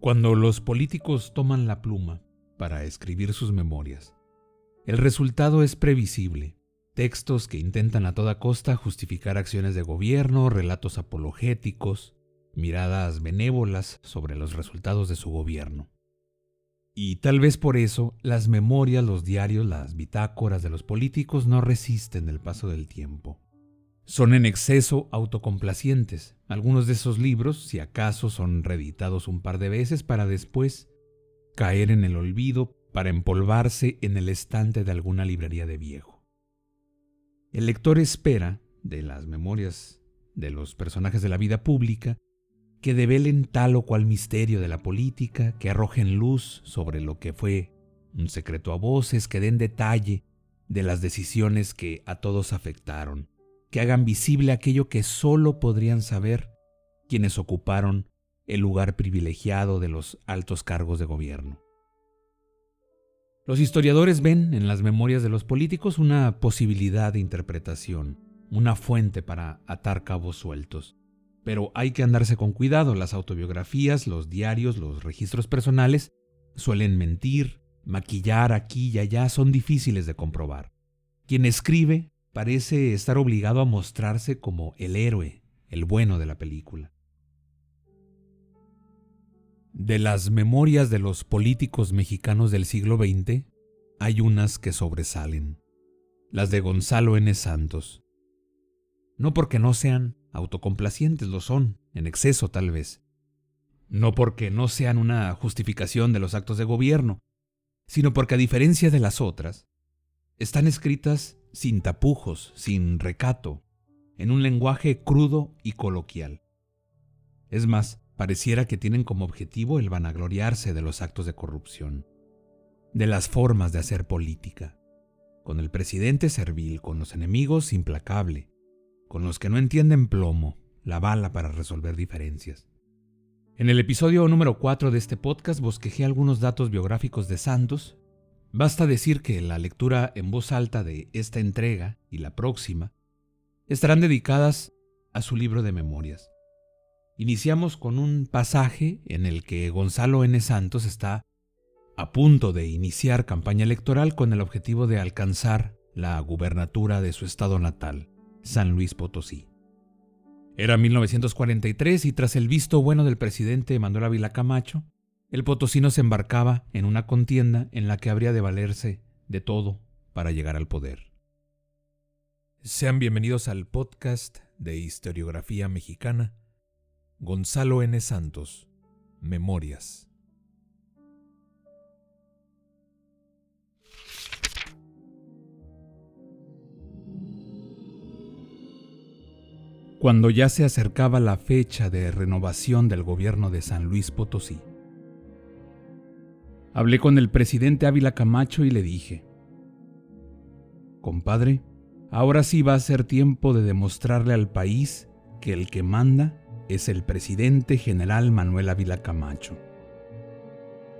Cuando los políticos toman la pluma para escribir sus memorias, el resultado es previsible. Textos que intentan a toda costa justificar acciones de gobierno, relatos apologéticos, miradas benévolas sobre los resultados de su gobierno. Y tal vez por eso las memorias, los diarios, las bitácoras de los políticos no resisten el paso del tiempo. Son en exceso autocomplacientes. Algunos de esos libros, si acaso, son reeditados un par de veces para después caer en el olvido para empolvarse en el estante de alguna librería de viejo. El lector espera, de las memorias de los personajes de la vida pública, que develen tal o cual misterio de la política, que arrojen luz sobre lo que fue un secreto a voces, que den detalle de las decisiones que a todos afectaron que hagan visible aquello que solo podrían saber quienes ocuparon el lugar privilegiado de los altos cargos de gobierno. Los historiadores ven en las memorias de los políticos una posibilidad de interpretación, una fuente para atar cabos sueltos. Pero hay que andarse con cuidado, las autobiografías, los diarios, los registros personales suelen mentir, maquillar aquí y allá, son difíciles de comprobar. Quien escribe parece estar obligado a mostrarse como el héroe, el bueno de la película. De las memorias de los políticos mexicanos del siglo XX, hay unas que sobresalen, las de Gonzalo N. Santos. No porque no sean autocomplacientes, lo son, en exceso tal vez. No porque no sean una justificación de los actos de gobierno, sino porque a diferencia de las otras, están escritas sin tapujos, sin recato, en un lenguaje crudo y coloquial. Es más, pareciera que tienen como objetivo el vanagloriarse de los actos de corrupción, de las formas de hacer política, con el presidente servil, con los enemigos implacable, con los que no entienden plomo, la bala para resolver diferencias. En el episodio número 4 de este podcast bosquejé algunos datos biográficos de Santos Basta decir que la lectura en voz alta de esta entrega y la próxima estarán dedicadas a su libro de memorias. Iniciamos con un pasaje en el que Gonzalo N. Santos está a punto de iniciar campaña electoral con el objetivo de alcanzar la gubernatura de su estado natal, San Luis Potosí. Era 1943 y tras el visto bueno del presidente Manuel Ávila Camacho, el potosino se embarcaba en una contienda en la que habría de valerse de todo para llegar al poder. Sean bienvenidos al podcast de historiografía mexicana Gonzalo N. Santos, Memorias. Cuando ya se acercaba la fecha de renovación del gobierno de San Luis Potosí, Hablé con el presidente Ávila Camacho y le dije, Compadre, ahora sí va a ser tiempo de demostrarle al país que el que manda es el presidente general Manuel Ávila Camacho.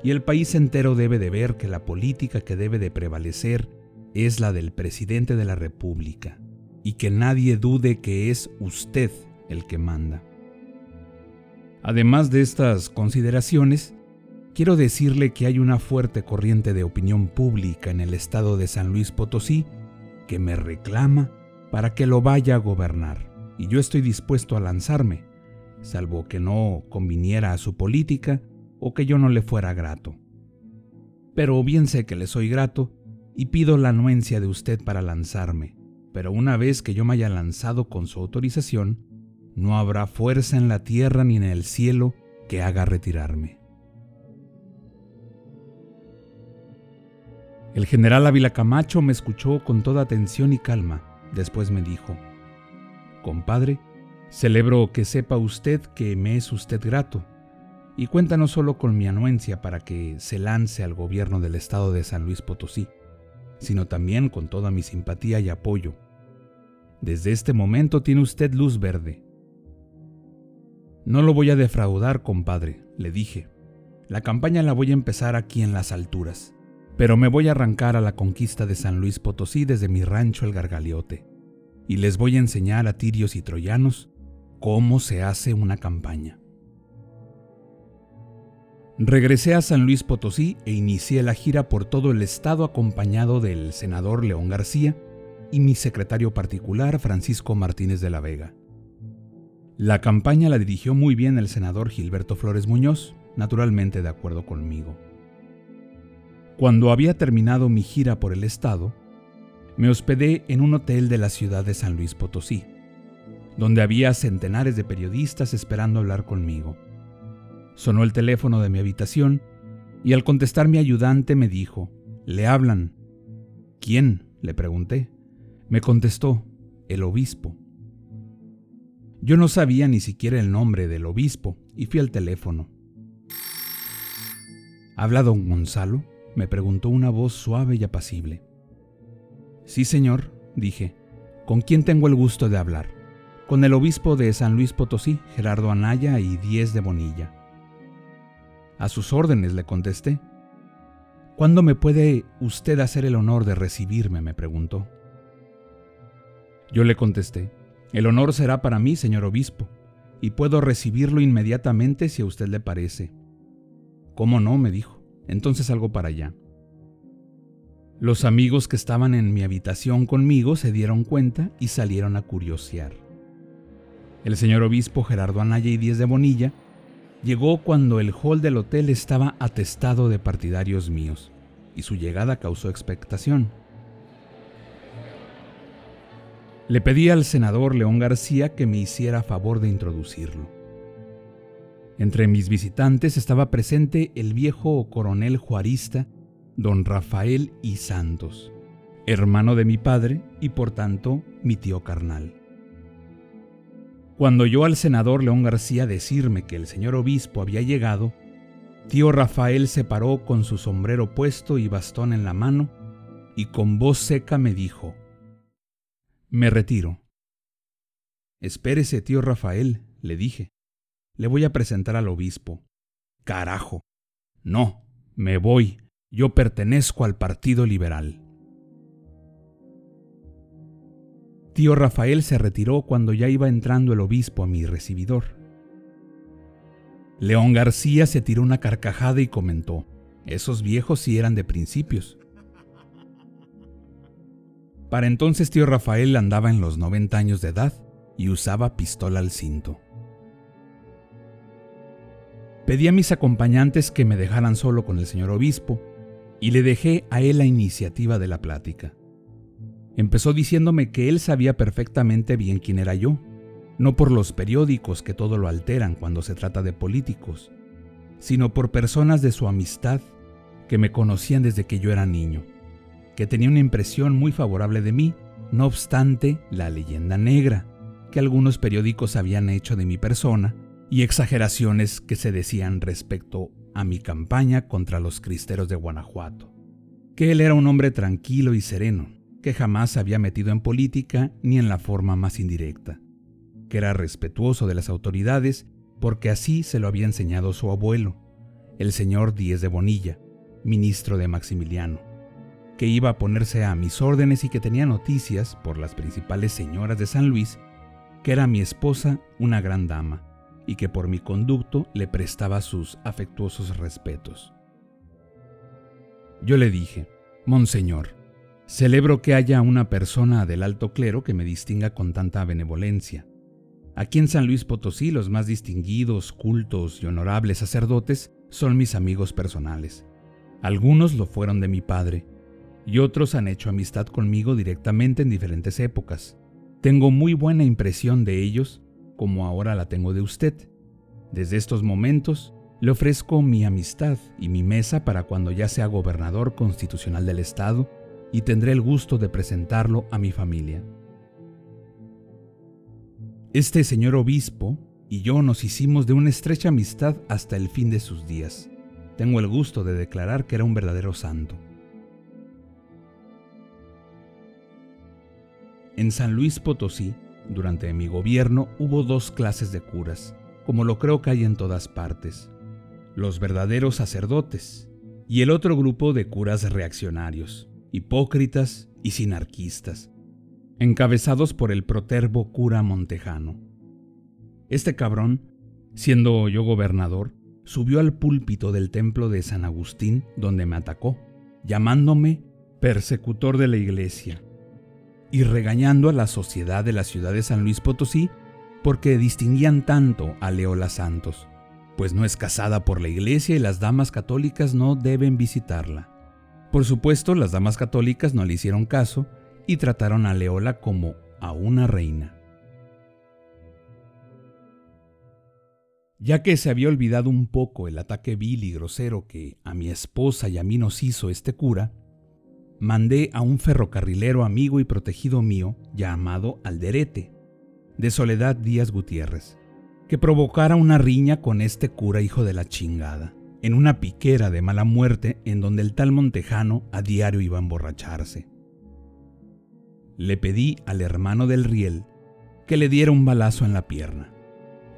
Y el país entero debe de ver que la política que debe de prevalecer es la del presidente de la República, y que nadie dude que es usted el que manda. Además de estas consideraciones, quiero decirle que hay una fuerte corriente de opinión pública en el estado de San Luis Potosí que me reclama para que lo vaya a gobernar, y yo estoy dispuesto a lanzarme, salvo que no conviniera a su política o que yo no le fuera grato. Pero bien sé que le soy grato y pido la anuencia de usted para lanzarme, pero una vez que yo me haya lanzado con su autorización, no habrá fuerza en la tierra ni en el cielo que haga retirarme. El general Ávila Camacho me escuchó con toda atención y calma. Después me dijo, Compadre, Celebro que sepa usted que me es usted grato, y cuenta no solo con mi anuencia para que se lance al gobierno del estado de San Luis Potosí, sino también con toda mi simpatía y apoyo. Desde este momento tiene usted luz verde. No lo voy a defraudar, compadre, le dije. La campaña la voy a empezar aquí en las alturas, pero me voy a arrancar a la conquista de San Luis Potosí desde mi rancho El Gargaliote, y les voy a enseñar a tirios y troyanos cómo se hace una campaña. Regresé a San Luis Potosí e inicié la gira por todo el estado acompañado del senador León García y mi secretario particular Francisco Martínez de la Vega. La campaña la dirigió muy bien el senador Gilberto Flores Muñoz, naturalmente de acuerdo conmigo. Cuando había terminado mi gira por el estado, me hospedé en un hotel de la ciudad de San Luis Potosí, donde había centenares de periodistas esperando hablar conmigo. Sonó el teléfono de mi habitación y al contestar mi ayudante me dijo, Le hablan. ¿Quién? le pregunté. Me contestó, el obispo. Yo no sabía ni siquiera el nombre del obispo y fui al teléfono. ¿Habla don Gonzalo? Me preguntó una voz suave y apacible. Sí, señor, dije. ¿Con quién tengo el gusto de hablar? Con el obispo de San Luis Potosí, Gerardo Anaya y Diez de Bonilla. A sus órdenes le contesté. ¿Cuándo me puede usted hacer el honor de recibirme? me preguntó. Yo le contesté, el honor será para mí, señor obispo, y puedo recibirlo inmediatamente si a usted le parece. ¿Cómo no? me dijo. Entonces salgo para allá. Los amigos que estaban en mi habitación conmigo se dieron cuenta y salieron a curiosear. El señor obispo Gerardo Anaya y Díez de Bonilla Llegó cuando el hall del hotel estaba atestado de partidarios míos, y su llegada causó expectación. Le pedí al senador León García que me hiciera favor de introducirlo. Entre mis visitantes estaba presente el viejo coronel juarista don Rafael y Santos, hermano de mi padre y por tanto mi tío carnal. Cuando oyó al senador León García decirme que el señor obispo había llegado, tío Rafael se paró con su sombrero puesto y bastón en la mano y con voz seca me dijo, Me retiro. Espérese, tío Rafael, le dije. Le voy a presentar al obispo. Carajo. No, me voy. Yo pertenezco al Partido Liberal. Tío Rafael se retiró cuando ya iba entrando el obispo a mi recibidor. León García se tiró una carcajada y comentó, esos viejos sí eran de principios. Para entonces tío Rafael andaba en los 90 años de edad y usaba pistola al cinto. Pedí a mis acompañantes que me dejaran solo con el señor obispo y le dejé a él la iniciativa de la plática. Empezó diciéndome que él sabía perfectamente bien quién era yo, no por los periódicos que todo lo alteran cuando se trata de políticos, sino por personas de su amistad que me conocían desde que yo era niño, que tenía una impresión muy favorable de mí, no obstante la leyenda negra que algunos periódicos habían hecho de mi persona y exageraciones que se decían respecto a mi campaña contra los cristeros de Guanajuato, que él era un hombre tranquilo y sereno, que jamás se había metido en política ni en la forma más indirecta, que era respetuoso de las autoridades porque así se lo había enseñado su abuelo, el señor Díez de Bonilla, ministro de Maximiliano, que iba a ponerse a mis órdenes y que tenía noticias por las principales señoras de San Luis, que era mi esposa una gran dama y que por mi conducto le prestaba sus afectuosos respetos. Yo le dije, Monseñor, Celebro que haya una persona del alto clero que me distinga con tanta benevolencia. Aquí en San Luis Potosí los más distinguidos, cultos y honorables sacerdotes son mis amigos personales. Algunos lo fueron de mi padre, y otros han hecho amistad conmigo directamente en diferentes épocas. Tengo muy buena impresión de ellos, como ahora la tengo de usted. Desde estos momentos, le ofrezco mi amistad y mi mesa para cuando ya sea gobernador constitucional del Estado y tendré el gusto de presentarlo a mi familia. Este señor obispo y yo nos hicimos de una estrecha amistad hasta el fin de sus días. Tengo el gusto de declarar que era un verdadero santo. En San Luis Potosí, durante mi gobierno, hubo dos clases de curas, como lo creo que hay en todas partes. Los verdaderos sacerdotes y el otro grupo de curas reaccionarios, hipócritas y sinarquistas, encabezados por el protervo cura Montejano. Este cabrón, siendo yo gobernador, subió al púlpito del templo de San Agustín donde me atacó, llamándome persecutor de la iglesia y regañando a la sociedad de la ciudad de San Luis Potosí porque distinguían tanto a Leola Santos, pues no es casada por la iglesia y las damas católicas no deben visitarla. Por supuesto, las damas católicas no le hicieron caso y trataron a Leola como a una reina. Ya que se había olvidado un poco el ataque vil y grosero que a mi esposa y a mí nos hizo este cura, mandé a un ferrocarrilero amigo y protegido mío llamado Alderete, de Soledad Díaz Gutiérrez, que provocara una riña con este cura hijo de la chingada, en una piquera de mala muerte en donde el tal Montejano a diario iba a emborracharse. Le pedí al hermano del riel que le diera un balazo en la pierna,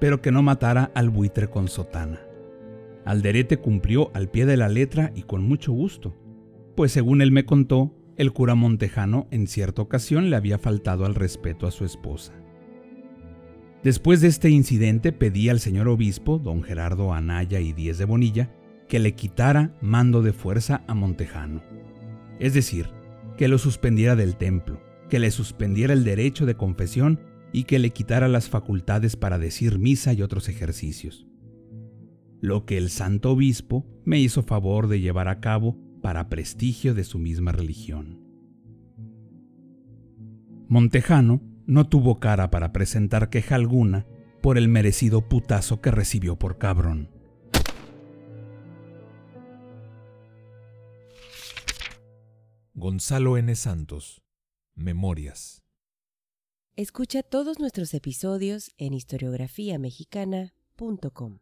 pero que no matara al buitre con sotana. Alderete cumplió al pie de la letra y con mucho gusto pues según él me contó, el cura Montejano en cierta ocasión le había faltado al respeto a su esposa. Después de este incidente pedí al señor obispo, don Gerardo Anaya y Díez de Bonilla, que le quitara mando de fuerza a Montejano. Es decir, que lo suspendiera del templo, que le suspendiera el derecho de confesión y que le quitara las facultades para decir misa y otros ejercicios. Lo que el santo obispo me hizo favor de llevar a cabo para prestigio de su misma religión. Montejano no tuvo cara para presentar queja alguna por el merecido putazo que recibió por cabrón. Gonzalo N. Santos, Memorias. Escucha todos nuestros episodios en historiografiamexicana.com.